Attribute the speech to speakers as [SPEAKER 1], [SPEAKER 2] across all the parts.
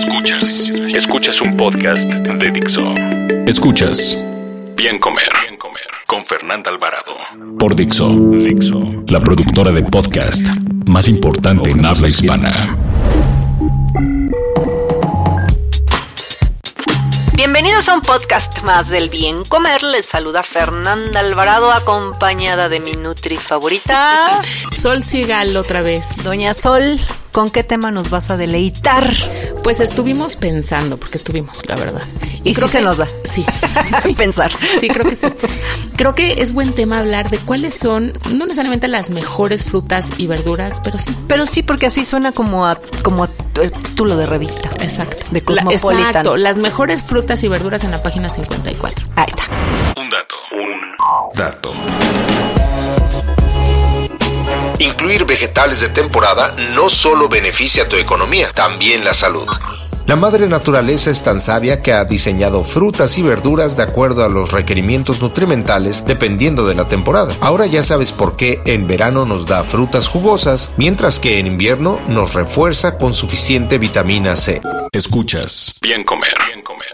[SPEAKER 1] Escuchas, escuchas un podcast de Dixo. Escuchas Bien Comer, Bien Comer con Fernanda Alvarado por Dixo, Dixo, la productora de podcast más importante en habla hispana.
[SPEAKER 2] Bienvenidos a un podcast más del Bien Comer. Les saluda Fernanda Alvarado acompañada de mi Nutri favorita.
[SPEAKER 3] Sol Sigal otra vez.
[SPEAKER 2] Doña Sol, ¿con qué tema nos vas a deleitar?
[SPEAKER 3] Pues estuvimos pensando, porque estuvimos, la verdad.
[SPEAKER 2] Y, creo sí se nos da.
[SPEAKER 3] Sí,
[SPEAKER 2] sí. pensar.
[SPEAKER 3] Sí, creo que sí. Creo que es buen tema hablar de cuáles son, no necesariamente las mejores frutas y verduras, pero sí.
[SPEAKER 2] Pero sí, porque así suena como a, como a título de revista.
[SPEAKER 3] Exacto.
[SPEAKER 2] De Cosmopolitan.
[SPEAKER 3] exacto. Las mejores frutas y verduras en la página 54.
[SPEAKER 2] Ahí está.
[SPEAKER 1] Un dato. Un dato. Incluir vegetales de temporada no solo beneficia tu economía, también la salud. La madre naturaleza es tan sabia que ha diseñado frutas y verduras de acuerdo a los requerimientos nutrimentales dependiendo de la temporada. Ahora ya sabes por qué en verano nos da frutas jugosas, mientras que en invierno nos refuerza con suficiente vitamina C. Escuchas. Bien comer. Bien comer.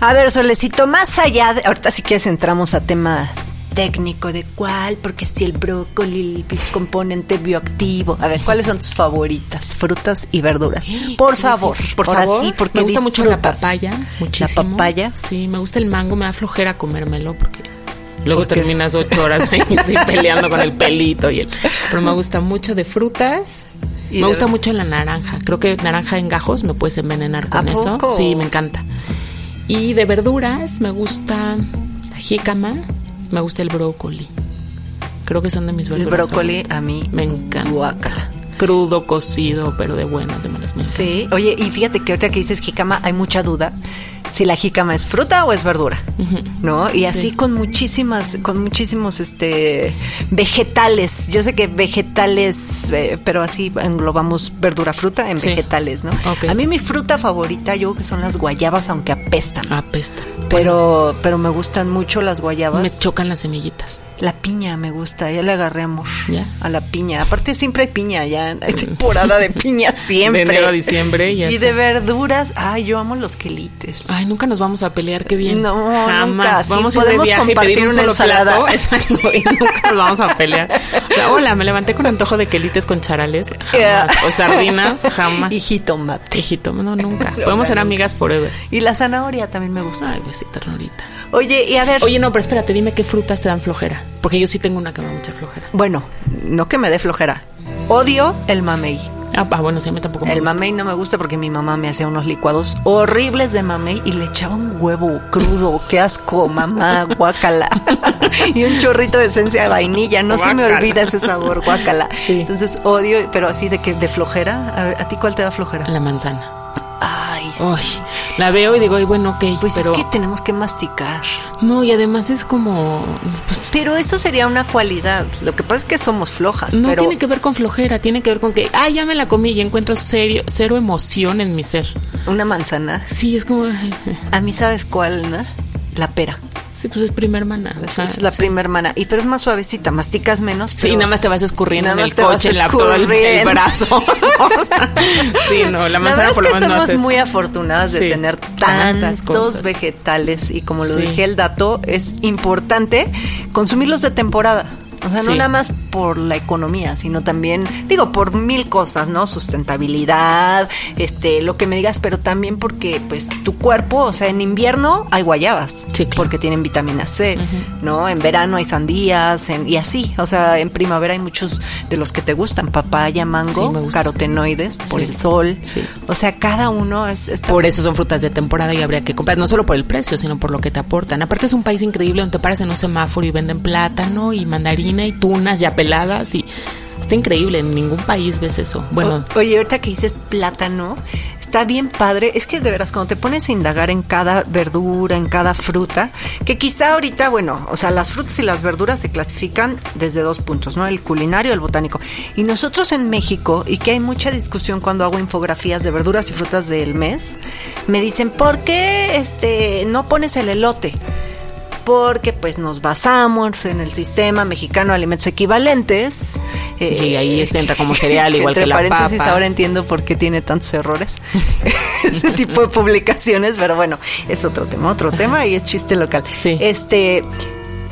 [SPEAKER 2] A ver, Solecito, más allá de... Ahorita si quieres entramos a tema técnico de cuál, porque si el brócoli, el componente bioactivo. A ver, ¿cuáles son tus favoritas? Frutas y verduras. Por favor,
[SPEAKER 3] por favor.
[SPEAKER 2] sí, porque
[SPEAKER 3] me gusta mucho la papaya, muchísimo.
[SPEAKER 2] La papaya.
[SPEAKER 3] Sí, me gusta el mango, me da flojera comérmelo porque luego terminas ocho horas ahí peleando con el pelito y el. Pero me gusta mucho de frutas. Me
[SPEAKER 2] de-
[SPEAKER 3] gusta mucho la naranja. Creo que naranja en gajos me puedes envenenar con
[SPEAKER 2] ¿A
[SPEAKER 3] eso. Sí, me encanta. Y de verduras me gusta la jícama, me gusta el brócoli. Creo que son de mis
[SPEAKER 2] El
[SPEAKER 3] verduras.
[SPEAKER 2] brócoli
[SPEAKER 3] favoritas.
[SPEAKER 2] a mí
[SPEAKER 3] Me encanta.
[SPEAKER 2] Guácala.
[SPEAKER 3] Crudo, cocido, pero de buenas, de malas. me.
[SPEAKER 2] Sí, oye, y fíjate que ahorita que dices jícama, hay mucha duda si la jícama es fruta o es verdura, ¿no? Y así
[SPEAKER 3] Sí.
[SPEAKER 2] con muchísimas, con muchísimos, este, vegetales. Yo sé que vegetales, eh, pero así englobamos verdura, fruta en
[SPEAKER 3] Sí.
[SPEAKER 2] vegetales, ¿no? A mí mi fruta favorita, yo creo que son las guayabas, aunque apestan.
[SPEAKER 3] Apesta.
[SPEAKER 2] Pero, pero me gustan mucho las guayabas.
[SPEAKER 3] Me chocan las semillitas.
[SPEAKER 2] La piña me gusta, ya le agarré amor
[SPEAKER 3] Ya.
[SPEAKER 2] a la piña. Aparte siempre hay piña, ya hay temporada de piña siempre.
[SPEAKER 3] De enero a diciembre, ya
[SPEAKER 2] Y de verduras, ay, yo amo los quelites.
[SPEAKER 3] Ay, nunca nos vamos a pelear, qué bien.
[SPEAKER 2] No,
[SPEAKER 3] Jamás.
[SPEAKER 2] nunca. Sí,
[SPEAKER 3] Vamos a ir de viaje y
[SPEAKER 2] compartir
[SPEAKER 3] pedir un solo
[SPEAKER 2] ensalada.
[SPEAKER 3] plato. Exacto, y nunca nos vamos a pelear. O sea, hola, me levanté con antojo de quelites con charales. Jamás. O sardinas, jamás.
[SPEAKER 2] Y jitomate.
[SPEAKER 3] Hijito, no, nunca.
[SPEAKER 2] O
[SPEAKER 3] Podemos
[SPEAKER 2] sea,
[SPEAKER 3] ser amigas forever.
[SPEAKER 2] Y la zanahoria también me gusta.
[SPEAKER 3] Ay, pues besita, ternurita.
[SPEAKER 2] Oye, y a ver.
[SPEAKER 3] Oye, no, pero espérate, dime qué frutas te dan flojera. Porque yo sí tengo una que me da mucha flojera.
[SPEAKER 2] Bueno, no que me dé flojera. Odio el mamey.
[SPEAKER 3] Ah, ah, bueno, sí, a mí tampoco me
[SPEAKER 2] El
[SPEAKER 3] gusta.
[SPEAKER 2] mamey no me gusta porque mi mamá me hacía unos licuados horribles de mamey y le echaba un huevo crudo. ¡Qué asco, mamá! Guácala. y un chorrito de esencia de vainilla. No se me olvida ese sabor, guácala.
[SPEAKER 3] Sí.
[SPEAKER 2] Entonces odio, pero así de que de flojera. A, ¿a ti cuál te da flojera?
[SPEAKER 3] La manzana.
[SPEAKER 2] Ay, sí.
[SPEAKER 3] Ay, la veo y digo, ay, bueno, ok,
[SPEAKER 2] Pues
[SPEAKER 3] pero...
[SPEAKER 2] es que tenemos que masticar.
[SPEAKER 3] No, y además es como... Pues,
[SPEAKER 2] Pero eso sería una cualidad. Lo que pasa es que somos flojas,
[SPEAKER 3] no
[SPEAKER 2] pero
[SPEAKER 3] tiene que ver con flojera, tiene que ver con que, ah, ya me la comí y encuentro serio, cero emoción en mi ser.
[SPEAKER 2] una manzana.
[SPEAKER 3] Sí, es como...
[SPEAKER 2] A mí sabes cuál, ¿no? La pera.
[SPEAKER 3] Sí, pues es prima hermana. o sea,
[SPEAKER 2] es la
[SPEAKER 3] sí.
[SPEAKER 2] prima hermana. Y pero es más suavecita, masticas menos.
[SPEAKER 3] Sí,
[SPEAKER 2] pero-
[SPEAKER 3] nada más te vas escurriendo en el coche, en la, todo el, brazo. O sea, sí, no, la manzana por lo menos no haces.
[SPEAKER 2] muy afortunadas de
[SPEAKER 3] Sí,
[SPEAKER 2] tener tantos
[SPEAKER 3] cosas.
[SPEAKER 2] vegetales y como lo
[SPEAKER 3] Sí.
[SPEAKER 2] decía el dato, es importante consumirlos de temporada. O sea, no
[SPEAKER 3] Sí.
[SPEAKER 2] nada más por la economía, sino también, digo, por mil cosas, ¿no? Sustentabilidad, este, lo que me digas, pero también porque, pues, tu cuerpo, o sea, en invierno hay guayabas,
[SPEAKER 3] Sí, claro.
[SPEAKER 2] porque tienen vitamina C, ¿no? En verano hay sandías, en- y así, o sea, en primavera hay muchos de los que te gustan, papaya, mango,
[SPEAKER 3] Sí,
[SPEAKER 2] carotenoides, por
[SPEAKER 3] Sí,
[SPEAKER 2] el sol,
[SPEAKER 3] sí.
[SPEAKER 2] o sea, cada uno es... está-
[SPEAKER 3] Por eso son frutas de temporada y habría que comprar, no solo por el precio, sino por lo que te aportan. Aparte es un país increíble donde te paras en un semáforo y venden plátano y mandarina y tunas ya peladas y Está increíble, en ningún país ves eso. Bueno,
[SPEAKER 2] oye, ahorita que dices plátano, está bien padre. Es que de veras, cuando te pones a indagar en cada verdura, en cada fruta, que quizá ahorita, bueno, o sea, las frutas y las verduras se clasifican desde dos puntos, ¿no? El culinario el botánico. Y nosotros en México, y que hay mucha discusión cuando hago infografías de verduras y frutas del mes, me dicen, ¿por qué este, no pones el elote? Porque pues nos basamos en el sistema mexicano de alimentos equivalentes.
[SPEAKER 3] y ahí eh, entra como cereal, igual que la paréntesis,
[SPEAKER 2] ahora entiendo por qué tiene tantos errores ese tipo de publicaciones, pero bueno, es otro tema, otro tema y es chiste local.
[SPEAKER 3] Sí.
[SPEAKER 2] Este,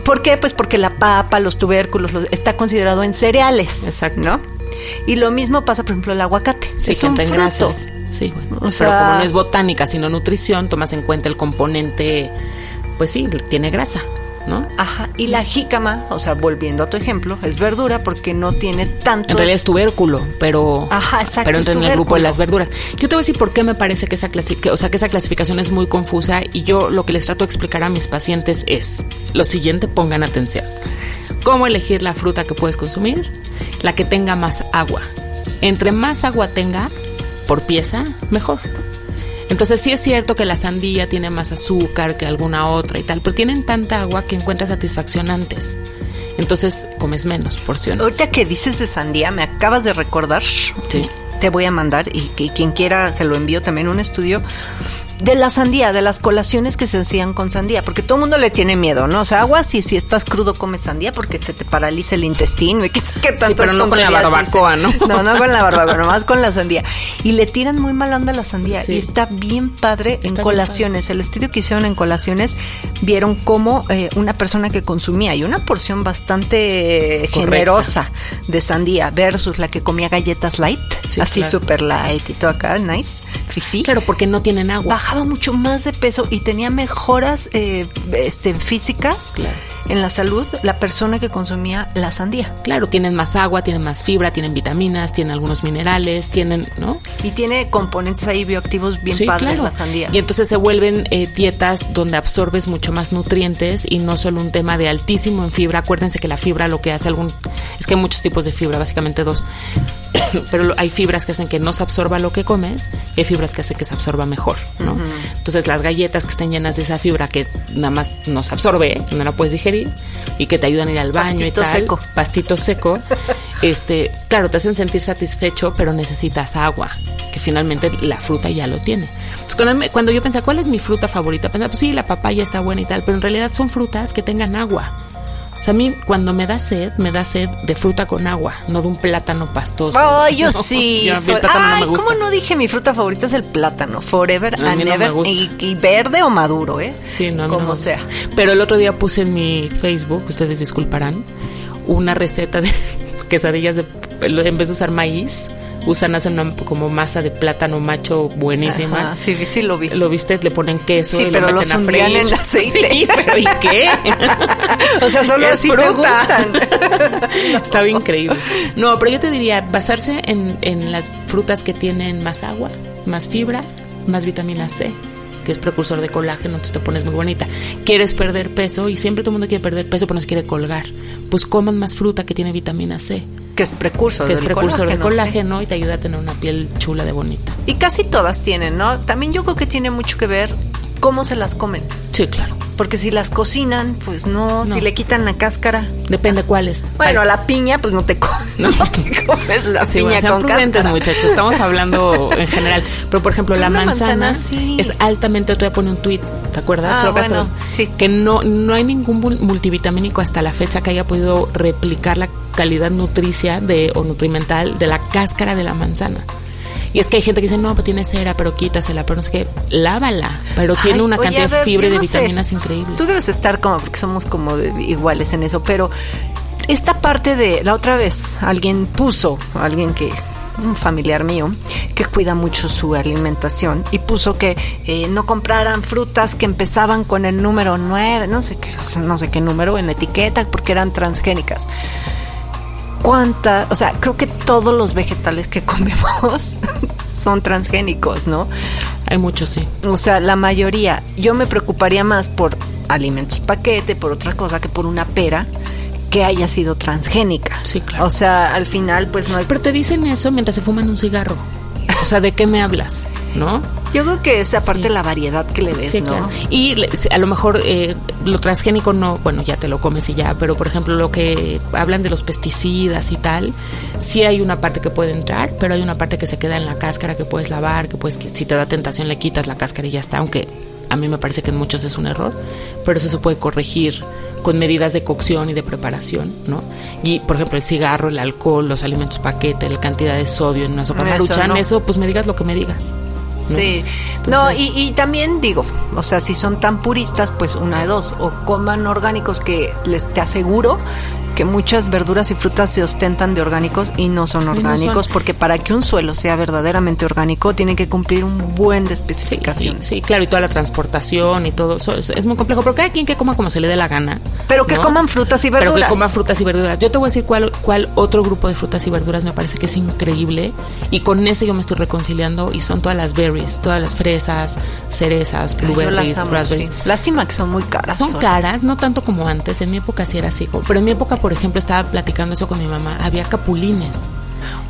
[SPEAKER 2] ¿Por qué? Pues porque la papa, los tubérculos, está considerado en cereales.
[SPEAKER 3] Exacto.
[SPEAKER 2] ¿No? Y lo mismo pasa, por ejemplo, el aguacate.
[SPEAKER 3] Sí, es un fruto. Sí, bueno. pero como no es botánica, sino nutrición, tomas en cuenta el componente pues sí, tiene grasa. ¿No?
[SPEAKER 2] Ajá, y la jícama, o sea, volviendo a tu ejemplo, es verdura porque no tiene tanto.
[SPEAKER 3] En realidad es tubérculo, pero.
[SPEAKER 2] Ajá, exacto.
[SPEAKER 3] Pero entra en el grupo de las verduras. Yo te voy a decir por qué me parece que esa, o sea, que esa clasificación es muy confusa y yo lo que les trato de explicar a mis pacientes es lo siguiente: pongan atención. ¿Cómo elegir la fruta que puedes consumir? La que tenga más agua. Entre más agua tenga por pieza, mejor. Entonces sí es cierto que la sandía tiene más azúcar que alguna otra y tal, pero tienen tanta agua que encuentras satisfacción antes. Entonces comes menos porciones.
[SPEAKER 2] Ahorita que dices de sandía, me acabas de recordar.
[SPEAKER 3] Sí.
[SPEAKER 2] Te voy a mandar y que quien quiera se lo envío también un estudio de la sandía, de las colaciones que se hacían con sandía, porque todo el mundo le tiene miedo, ¿no? O sea, agua si, si estás crudo comes sandía porque se te paraliza el intestino y qué tanto
[SPEAKER 3] sí, pero no con la barbacoa, ¿no?
[SPEAKER 2] No, no con la barbacoa, nomás con la sandía. Y le tiran muy mal onda a la sandía y está bien padre en colaciones. El estudio que hicieron en colaciones vieron cómo eh, una persona que consumía y una porción bastante generosa de sandía versus la que comía galletas light, así super light y todo acá, nice, fifi.
[SPEAKER 3] Claro, porque no tienen agua
[SPEAKER 2] mucho más de peso y tenía mejoras eh, este, físicas en la salud la persona que consumía la sandía.
[SPEAKER 3] Claro, tienen más agua, tienen más fibra, tienen vitaminas, tienen algunos minerales, tienen, ¿no?
[SPEAKER 2] Y tiene componentes ahí bioactivos bien padres la sandía.
[SPEAKER 3] Y entonces se vuelven eh, dietas donde absorbes mucho más nutrientes y no solo un tema de altísimo en fibra. Acuérdense que la fibra lo que hace algún es que hay muchos tipos de fibra, básicamente dos. Pero hay fibras que hacen que no se absorba lo que comes y hay fibras que hacen que se absorba mejor, ¿no? Entonces las galletas que estén llenas de esa fibra que nada más no se absorbe, no la puedes digerir y que te ayudan a ir al baño
[SPEAKER 2] y
[SPEAKER 3] tal,
[SPEAKER 2] seco.
[SPEAKER 3] pastito seco, este, claro, te hacen sentir satisfecho, pero necesitas agua, que finalmente la fruta ya lo tiene. Entonces, cuando, yo pensé, ¿cuál es mi fruta favorita? Pensaba, pues sí, la papaya está buena y tal, pero en realidad son frutas que tengan agua. O sea, a mí cuando me da sed, me da sed de fruta con agua, no de un plátano pastoso.
[SPEAKER 2] Ay, yo sí. Ay, ¿cómo no dije mi fruta favorita es el plátano? Forever and ever. y, verde o maduro, ¿eh?
[SPEAKER 3] Sí, no,
[SPEAKER 2] Como sea.
[SPEAKER 3] Pero el otro día puse en mi Facebook, ustedes disculparán, una receta de quesadillas de, en vez de usar maíz usan, hacen una como masa de plátano macho buenísima.
[SPEAKER 2] sí, sí lo vi.
[SPEAKER 3] Lo viste, le ponen queso
[SPEAKER 2] sí,
[SPEAKER 3] y
[SPEAKER 2] pero
[SPEAKER 3] lo meten
[SPEAKER 2] a freír. en aceite.
[SPEAKER 3] Sí, pero ¿y qué?
[SPEAKER 2] o sea, solo así te gustan.
[SPEAKER 3] Estaba increíble. No, pero yo te diría, basarse en, en las frutas que tienen más agua, más fibra, más vitamina C que es precursor de colágeno, entonces te pones muy bonita. Quieres perder peso y siempre todo el mundo quiere perder peso, pero no se quiere colgar. Pues coman más fruta que tiene vitamina C
[SPEAKER 2] que es precursor
[SPEAKER 3] que es precursor colágeno y te ayuda a tener una piel chula de bonita.
[SPEAKER 2] Y casi todas tienen, ¿no? También yo creo que tiene mucho que ver cómo se las comen.
[SPEAKER 3] Sí, claro.
[SPEAKER 2] Porque si las cocinan, pues no, si le quitan la cáscara.
[SPEAKER 3] Depende cuáles.
[SPEAKER 2] Bueno, la piña, pues no te, no te comes la piña con
[SPEAKER 3] prudentes, muchachos. Estamos hablando en general. Pero, por ejemplo, la manzana, es altamente... Te voy a poner un tweet, ¿te acuerdas?
[SPEAKER 2] Ah, Creo que,
[SPEAKER 3] que no, no hay ningún multivitamínico hasta la fecha que haya podido replicar la calidad nutricia de, o nutrimental de la cáscara de la manzana. Y es que hay gente que dice, no, pues tiene cera, pero quítasela, pero no sé qué, lávala. Pero tiene una cantidad de fibra y de vitaminas increíbles.
[SPEAKER 2] Tú debes estar como, porque somos como iguales en eso, pero esta parte de, la otra vez, alguien puso, alguien que un familiar mío que cuida mucho su alimentación y puso que eh, no compraran frutas que empezaban con el número 9, no sé qué, no sé qué número en la etiqueta porque eran transgénicas cuánta, o sea, creo que todos los vegetales que comemos son transgénicos, ¿no?
[SPEAKER 3] Hay muchos, sí.
[SPEAKER 2] O sea, la mayoría. Yo me preocuparía más por alimentos paquete, por otra cosa, que por una pera que haya sido transgénica.
[SPEAKER 3] Sí, claro.
[SPEAKER 2] O sea, al final, pues no hay.
[SPEAKER 3] Pero te dicen eso mientras se fuman un cigarro. O sea, ¿de qué me hablas? ¿No?
[SPEAKER 2] Yo creo que es aparte la variedad que le des,
[SPEAKER 3] Sí,
[SPEAKER 2] ¿no?
[SPEAKER 3] claro. Y le- a lo mejor eh, lo transgénico no, bueno, ya te lo comes y ya, pero por ejemplo lo que hablan de los pesticidas y tal, sí hay una parte que puede entrar, pero hay una parte que se queda en la cáscara que puedes lavar, que puedes, que si te da tentación le quitas la cáscara y ya está, aunque a mí me parece que en muchos es un error, pero eso se puede corregir con medidas de cocción y de preparación, ¿no? Y por ejemplo el cigarro, el alcohol, los alimentos paquete, la cantidad de sodio en una sopa
[SPEAKER 2] Eso
[SPEAKER 3] maruchan,
[SPEAKER 2] no.
[SPEAKER 3] eso pues me digas lo que me digas. ¿No?
[SPEAKER 2] Sí, no, y, y también digo, o sea, si son tan puristas, pues una de dos, o coman orgánicos que les te aseguro que muchas verduras y frutas se ostentan de orgánicos y no son
[SPEAKER 3] no
[SPEAKER 2] orgánicos,
[SPEAKER 3] son.
[SPEAKER 2] porque para que un suelo sea verdaderamente orgánico tiene que cumplir un buen de
[SPEAKER 3] Sí, sí,
[SPEAKER 2] especificaciones.
[SPEAKER 3] sí, claro, y toda la transportación y todo eso es, es muy complejo, pero cada quien que coma como se le dé la gana.
[SPEAKER 2] Pero que
[SPEAKER 3] ¿no?
[SPEAKER 2] coman frutas y
[SPEAKER 3] Pero
[SPEAKER 2] verduras.
[SPEAKER 3] que coman frutas y verduras. Yo te voy a decir cuál, cuál otro grupo de frutas y verduras me parece que es increíble y con ese yo me estoy reconciliando y son todas las berries, todas las fresas, cerezas,
[SPEAKER 2] Ay, yo las
[SPEAKER 3] blueberries,
[SPEAKER 2] amo,
[SPEAKER 3] raspberries.
[SPEAKER 2] sí. Lástima que son muy caras.
[SPEAKER 3] Son caras, no tanto como antes. En mi época sí era así. Pero en mi época, por ejemplo, estaba platicando eso con mi mamá. Había capulines.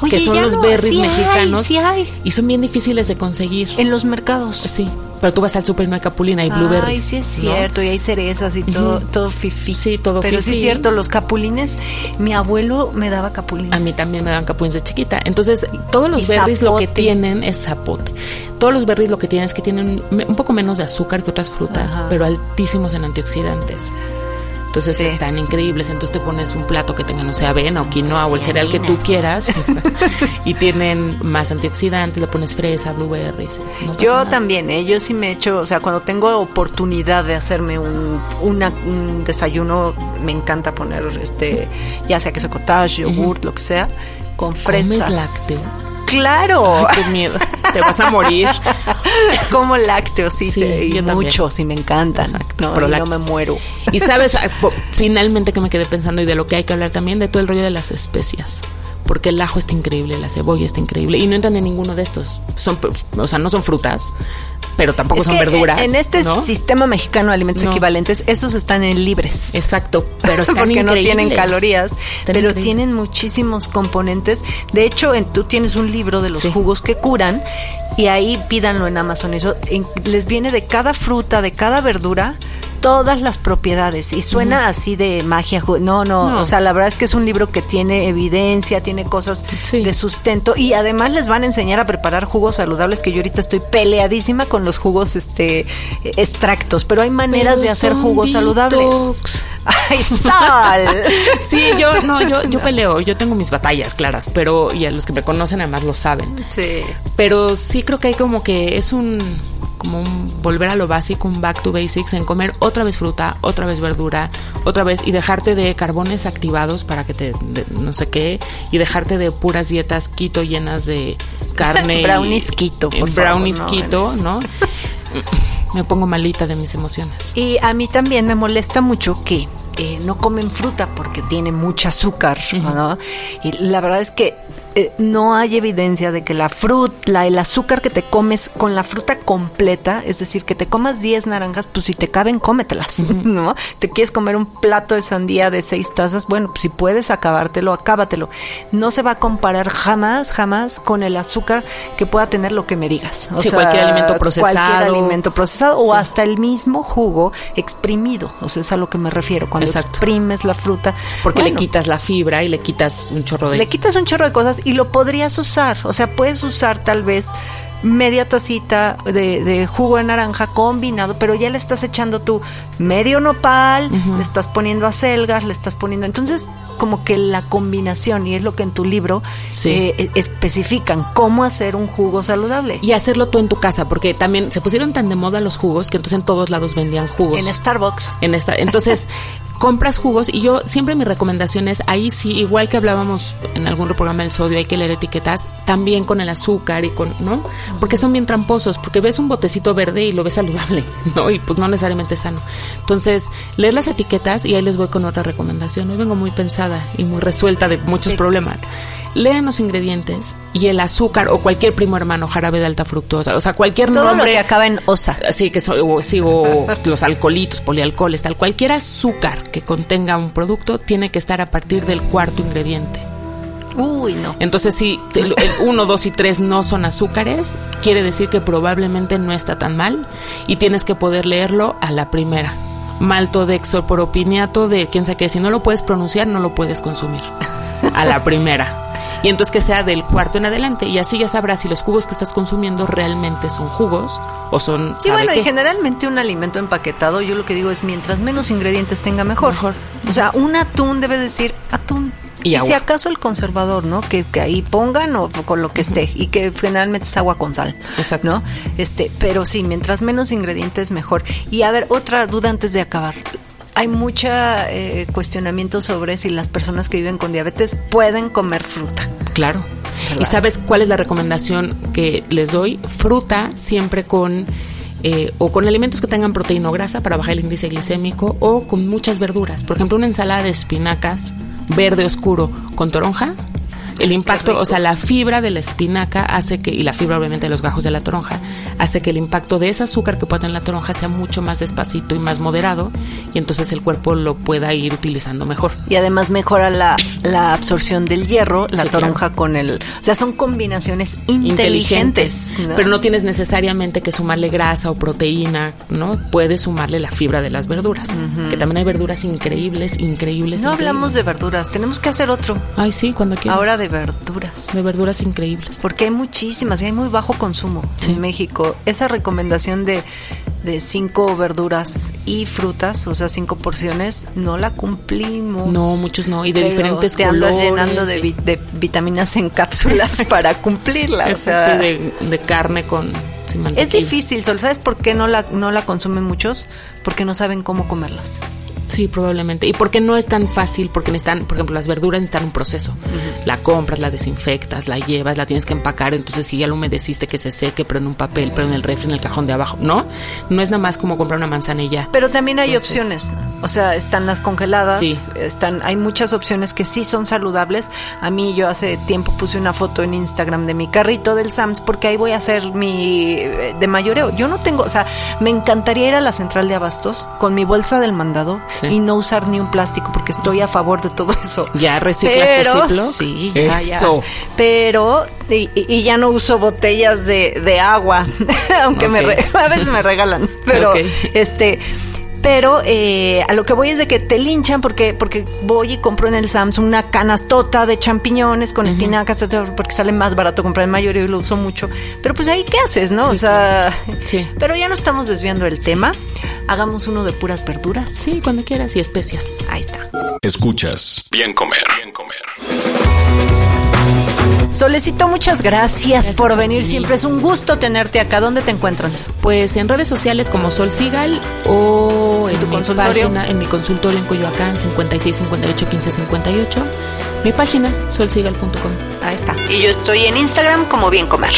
[SPEAKER 2] Oye,
[SPEAKER 3] que son los
[SPEAKER 2] no,
[SPEAKER 3] berries
[SPEAKER 2] sí hay,
[SPEAKER 3] mexicanos.
[SPEAKER 2] sí hay.
[SPEAKER 3] Y son bien difíciles de conseguir.
[SPEAKER 2] En los mercados.
[SPEAKER 3] Sí. Pero tú vas al super y no hay capulina, hay blueberries.
[SPEAKER 2] Ay, sí es
[SPEAKER 3] ¿no?
[SPEAKER 2] cierto, y hay cerezas y todo, todo fifi.
[SPEAKER 3] Sí, todo
[SPEAKER 2] Pero sí es cierto, los capulines, mi abuelo me daba capulines.
[SPEAKER 3] A mí también me dan capulines de chiquita. Entonces, todos los
[SPEAKER 2] Y
[SPEAKER 3] berries lo que tienen es zapote. Todos los berries lo que tienen es que tienen un poco menos de azúcar que otras frutas,
[SPEAKER 2] Ajá.
[SPEAKER 3] pero altísimos en antioxidantes. Entonces
[SPEAKER 2] Sí.
[SPEAKER 3] están increíbles. Entonces te pones un plato que tenga, no sé, avena o quinoa o el cereal que tú quieras. y tienen más antioxidantes, le pones fresa, blueberries. no
[SPEAKER 2] Yo
[SPEAKER 3] nada.
[SPEAKER 2] también, ¿eh? yo sí me echo, o sea, cuando tengo oportunidad de hacerme un, una- un desayuno, me encanta poner, este, ya sea queso cottage, yogurt, lo que sea, con fresas.
[SPEAKER 3] ¿Comes lácteo?
[SPEAKER 2] Claro,
[SPEAKER 3] Ay, qué miedo. Te vas a morir.
[SPEAKER 2] como lácteos, sí,
[SPEAKER 3] Sí,
[SPEAKER 2] te- y muchos, y me encantan,
[SPEAKER 3] Exacto,
[SPEAKER 2] ¿no?
[SPEAKER 3] pero
[SPEAKER 2] y no me muero.
[SPEAKER 3] Y sabes, ah, finalmente que me quedé pensando y de lo que hay que hablar también, de todo el rollo de las especias. Porque el ajo está increíble, la cebolla está increíble. Y no entran en ninguno de estos. Son, o sea, no son frutas, pero tampoco
[SPEAKER 2] Es
[SPEAKER 3] son
[SPEAKER 2] que
[SPEAKER 3] verduras.
[SPEAKER 2] En este
[SPEAKER 3] ¿no?
[SPEAKER 2] sistema mexicano de alimentos
[SPEAKER 3] No.
[SPEAKER 2] equivalentes, esos están en libres.
[SPEAKER 3] Exacto, pero están
[SPEAKER 2] porque no tienen calorías,
[SPEAKER 3] Están
[SPEAKER 2] pero
[SPEAKER 3] increíbles.
[SPEAKER 2] tienen muchísimos componentes. De hecho, en, tú tienes un libro de los
[SPEAKER 3] Sí.
[SPEAKER 2] jugos que curan y ahí pídanlo en Amazon. Eso en- les viene de cada fruta, de cada verdura, todas las propiedades y suena así de magia. No, no,
[SPEAKER 3] No.
[SPEAKER 2] o sea, la verdad es que es un libro que tiene evidencia, tiene cosas
[SPEAKER 3] Sí.
[SPEAKER 2] de sustento y además les van a enseñar a preparar jugos saludables que yo ahorita estoy peleadísima con los jugos este extractos, pero hay maneras
[SPEAKER 3] Pero
[SPEAKER 2] de hacer jugos saludables. Ay, sal.
[SPEAKER 3] Sí, yo no, yo, yo peleo, yo tengo mis batallas claras, pero y a los que me conocen además lo saben.
[SPEAKER 2] Sí.
[SPEAKER 3] Pero sí creo que hay como que es un como un volver a lo básico, un back to basics en comer otra vez fruta, otra vez verdura, otra vez y dejarte de carbones activados para que te de- no sé qué y dejarte de puras dietas keto llenas de carne
[SPEAKER 2] Brownies keto, por favor,
[SPEAKER 3] brownies
[SPEAKER 2] no, Vanessa.
[SPEAKER 3] ¿no? Me pongo malita de mis emociones.
[SPEAKER 2] Y a mí también me molesta mucho que eh, no comen fruta porque tiene mucho azúcar, ¿no? Y la verdad es que eh, no hay evidencia de que la fruta, el azúcar que te comes con la fruta completa, es decir, que te comas 10 naranjas, pues si te caben, cómetelas, ¿no? Te quieres comer un plato de sandía de 6 tazas, bueno, pues si puedes acabártelo, acábatelo. No se va a comparar jamás, jamás con el azúcar que pueda tener lo que me digas. O
[SPEAKER 3] Sí, cualquier alimento procesado.
[SPEAKER 2] Cualquier alimento procesado o hasta el mismo jugo exprimido. O sea, es a lo que me refiero. Cuando
[SPEAKER 3] Exacto.
[SPEAKER 2] exprimes la fruta.
[SPEAKER 3] Porque le quitas la fibra y le quitas un chorro de
[SPEAKER 2] le quitas un chorro de cosas y lo podrías usar. O sea, puedes usar tal vez media tacita de, de jugo de naranja combinado, pero ya le estás echando tú medio nopal, le estás poniendo acelgas, le estás poniendo... Entonces, como que la combinación, y es lo que en tu libro
[SPEAKER 3] Sí.
[SPEAKER 2] eh, e- especifican, cómo hacer un jugo saludable.
[SPEAKER 3] y hacerlo tú en tu casa, porque también se pusieron tan de moda los jugos que entonces en todos lados vendían jugos.
[SPEAKER 2] En Starbucks.
[SPEAKER 3] en esta entonces compras jugos y yo siempre mi recomendación es ahí sí igual que hablábamos en algún programa del sodio hay que leer etiquetas también con el azúcar y con no porque son bien tramposos porque ves un botecito verde y lo ves saludable no y pues no necesariamente sano. Entonces leer las etiquetas y ahí les voy con otra recomendación. Hoy vengo muy pensada y muy resuelta de muchos problemas lean los ingredientes y el azúcar o cualquier primo hermano jarabe de alta fructosa, o sea, cualquier
[SPEAKER 2] Todo
[SPEAKER 3] nombre
[SPEAKER 2] lo que acaba en osa.
[SPEAKER 3] Así que so- o, sí, o los alcoholitos, polialcoholes, tal. Cualquier azúcar que contenga un producto tiene que estar a partir del cuarto ingrediente.
[SPEAKER 2] Uy, no.
[SPEAKER 3] Entonces, si el 1, 2 y 3 no son azúcares, quiere decir que probablemente no está tan mal y tienes que poder leerlo a la primera. Maltodextropropiniato de quién sabe qué. Si no lo puedes pronunciar, no lo puedes consumir. A la primera. Y entonces que sea del cuarto en adelante. Y así ya sabrás si los jugos que estás consumiendo realmente son jugos o son.
[SPEAKER 2] Sí,
[SPEAKER 3] ¿sabe
[SPEAKER 2] bueno,
[SPEAKER 3] qué?
[SPEAKER 2] y generalmente un alimento empaquetado, yo lo que digo es mientras menos ingredientes tenga mejor.
[SPEAKER 3] Mejor.
[SPEAKER 2] O sea, un atún debe decir atún.
[SPEAKER 3] Y
[SPEAKER 2] Y, si acaso el conservador, ¿no? Que, que ahí pongan o con lo que esté. Y que generalmente es agua con sal.
[SPEAKER 3] Exacto.
[SPEAKER 2] ¿No? Este, pero sí, mientras menos ingredientes mejor. Y a ver, otra duda antes de acabar. Hay mucha eh, cuestionamiento sobre si las personas que viven con diabetes pueden comer fruta.
[SPEAKER 3] Claro. ¿Y sabes cuál es la recomendación que les doy? Fruta siempre con eh, o con alimentos que tengan proteína o grasa para bajar el índice glicémico o con muchas verduras. Por ejemplo, una ensalada de espinacas verde oscuro con toronja. El impacto, o sea, la fibra de la espinaca hace que, y la fibra obviamente de los gajos de la toronja, hace que el impacto de ese azúcar que puede tener la toronja sea mucho más despacito y más moderado, y entonces el cuerpo lo pueda ir utilizando mejor.
[SPEAKER 2] Y además mejora la, la absorción del hierro, la
[SPEAKER 3] Sí,
[SPEAKER 2] toronja con el... O sea, son combinaciones inteligentes. ¿no?
[SPEAKER 3] Pero no tienes necesariamente que sumarle grasa o proteína, ¿no? Puedes sumarle la fibra de las verduras, que también hay verduras increíbles, increíbles.
[SPEAKER 2] No hablamos de verduras, tenemos que hacer otro.
[SPEAKER 3] Ay, sí, cuando quieras.
[SPEAKER 2] Ahora de verduras.
[SPEAKER 3] de verduras increíbles.
[SPEAKER 2] Porque hay muchísimas y hay muy bajo consumo
[SPEAKER 3] Sí.
[SPEAKER 2] en México. Esa recomendación de, de cinco verduras y frutas, o sea, cinco porciones, no la cumplimos.
[SPEAKER 3] No, muchos no, y de
[SPEAKER 2] Pero
[SPEAKER 3] diferentes
[SPEAKER 2] te andas
[SPEAKER 3] colores,
[SPEAKER 2] llenando de, vi- de vitaminas en cápsulas para cumplirla. O sea,
[SPEAKER 3] de, de carne con sin
[SPEAKER 2] es difícil, Sol. ¿Sabes por qué no la, no la consumen muchos? Porque no saben cómo comerlas.
[SPEAKER 3] Sí, probablemente. Y porque no es tan fácil, porque necesitan, por ejemplo, las verduras necesitan un proceso. La compras, la desinfectas, la llevas, la tienes que empacar. Entonces, si ya lo humedeciste, que se seque, pero en un papel, pero en el refri, en el cajón de abajo. No, no es nada más como comprar una manzana y ya.
[SPEAKER 2] Pero también hay
[SPEAKER 3] Entonces-
[SPEAKER 2] opciones. O sea, están las congeladas,
[SPEAKER 3] Sí.
[SPEAKER 2] están, hay muchas opciones que sí son saludables. A mí yo hace tiempo puse una foto en Instagram de mi carrito del Sams porque ahí voy a hacer mi eh, de mayoreo. Yo no tengo, o sea, me encantaría ir a la central de abastos con mi bolsa del mandado
[SPEAKER 3] Sí.
[SPEAKER 2] y no usar ni un plástico porque estoy a favor de todo eso.
[SPEAKER 3] ¿Ya reciclas tu
[SPEAKER 2] Pero,
[SPEAKER 3] Ziploc?
[SPEAKER 2] Sí, ya, ya.
[SPEAKER 3] Eso.
[SPEAKER 2] Pero, y, y- ya no uso botellas de, de agua, aunque me re- a veces me regalan. Pero, este, pero eh, a lo que voy es de que te linchan porque porque voy y compro en el Samsung una canastota de champiñones con espinacas, etcétera, porque sale más barato comprar en mayoría y lo uso mucho. Pero pues ahí, ¿qué haces, no? o sea,
[SPEAKER 3] Sí.
[SPEAKER 2] pero ya no estamos desviando el tema. Hagamos uno de puras verduras.
[SPEAKER 3] Sí, cuando quieras. Y especias.
[SPEAKER 2] Ahí está.
[SPEAKER 1] Escuchas. Bien comer. Bien comer.
[SPEAKER 2] Solecito, muchas gracias,
[SPEAKER 3] Gracias
[SPEAKER 2] por venir. Siempre es un gusto tenerte acá. ¿Dónde te encuentran?
[SPEAKER 3] Pues en redes sociales como Sol Sigal o en
[SPEAKER 2] tu
[SPEAKER 3] mi
[SPEAKER 2] consultorio?
[SPEAKER 3] página, en mi consultorio en Coyoacán, 56 58 15 58. Mi página, solsigal.com.
[SPEAKER 2] Ahí está. Y yo estoy en Instagram como Bien Comer.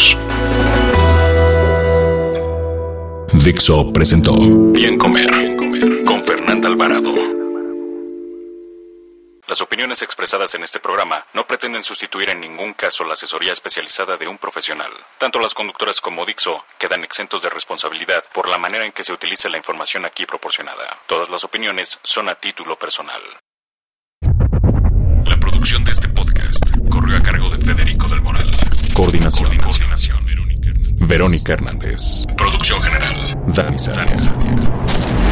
[SPEAKER 1] Dixo presentó Bien comer. Bien comer.
[SPEAKER 4] Opiniones expresadas en este programa no pretenden sustituir en ningún caso la asesoría especializada de un profesional. Tanto las conductoras como Dixo quedan exentos de responsabilidad por la manera en que se utiliza la información aquí proporcionada. Todas las opiniones son a título personal. La producción de este podcast corrió a cargo de Federico del Moral. Coordinación. Coordinación. Verónica Hernández. Producción general. Dani Sadia.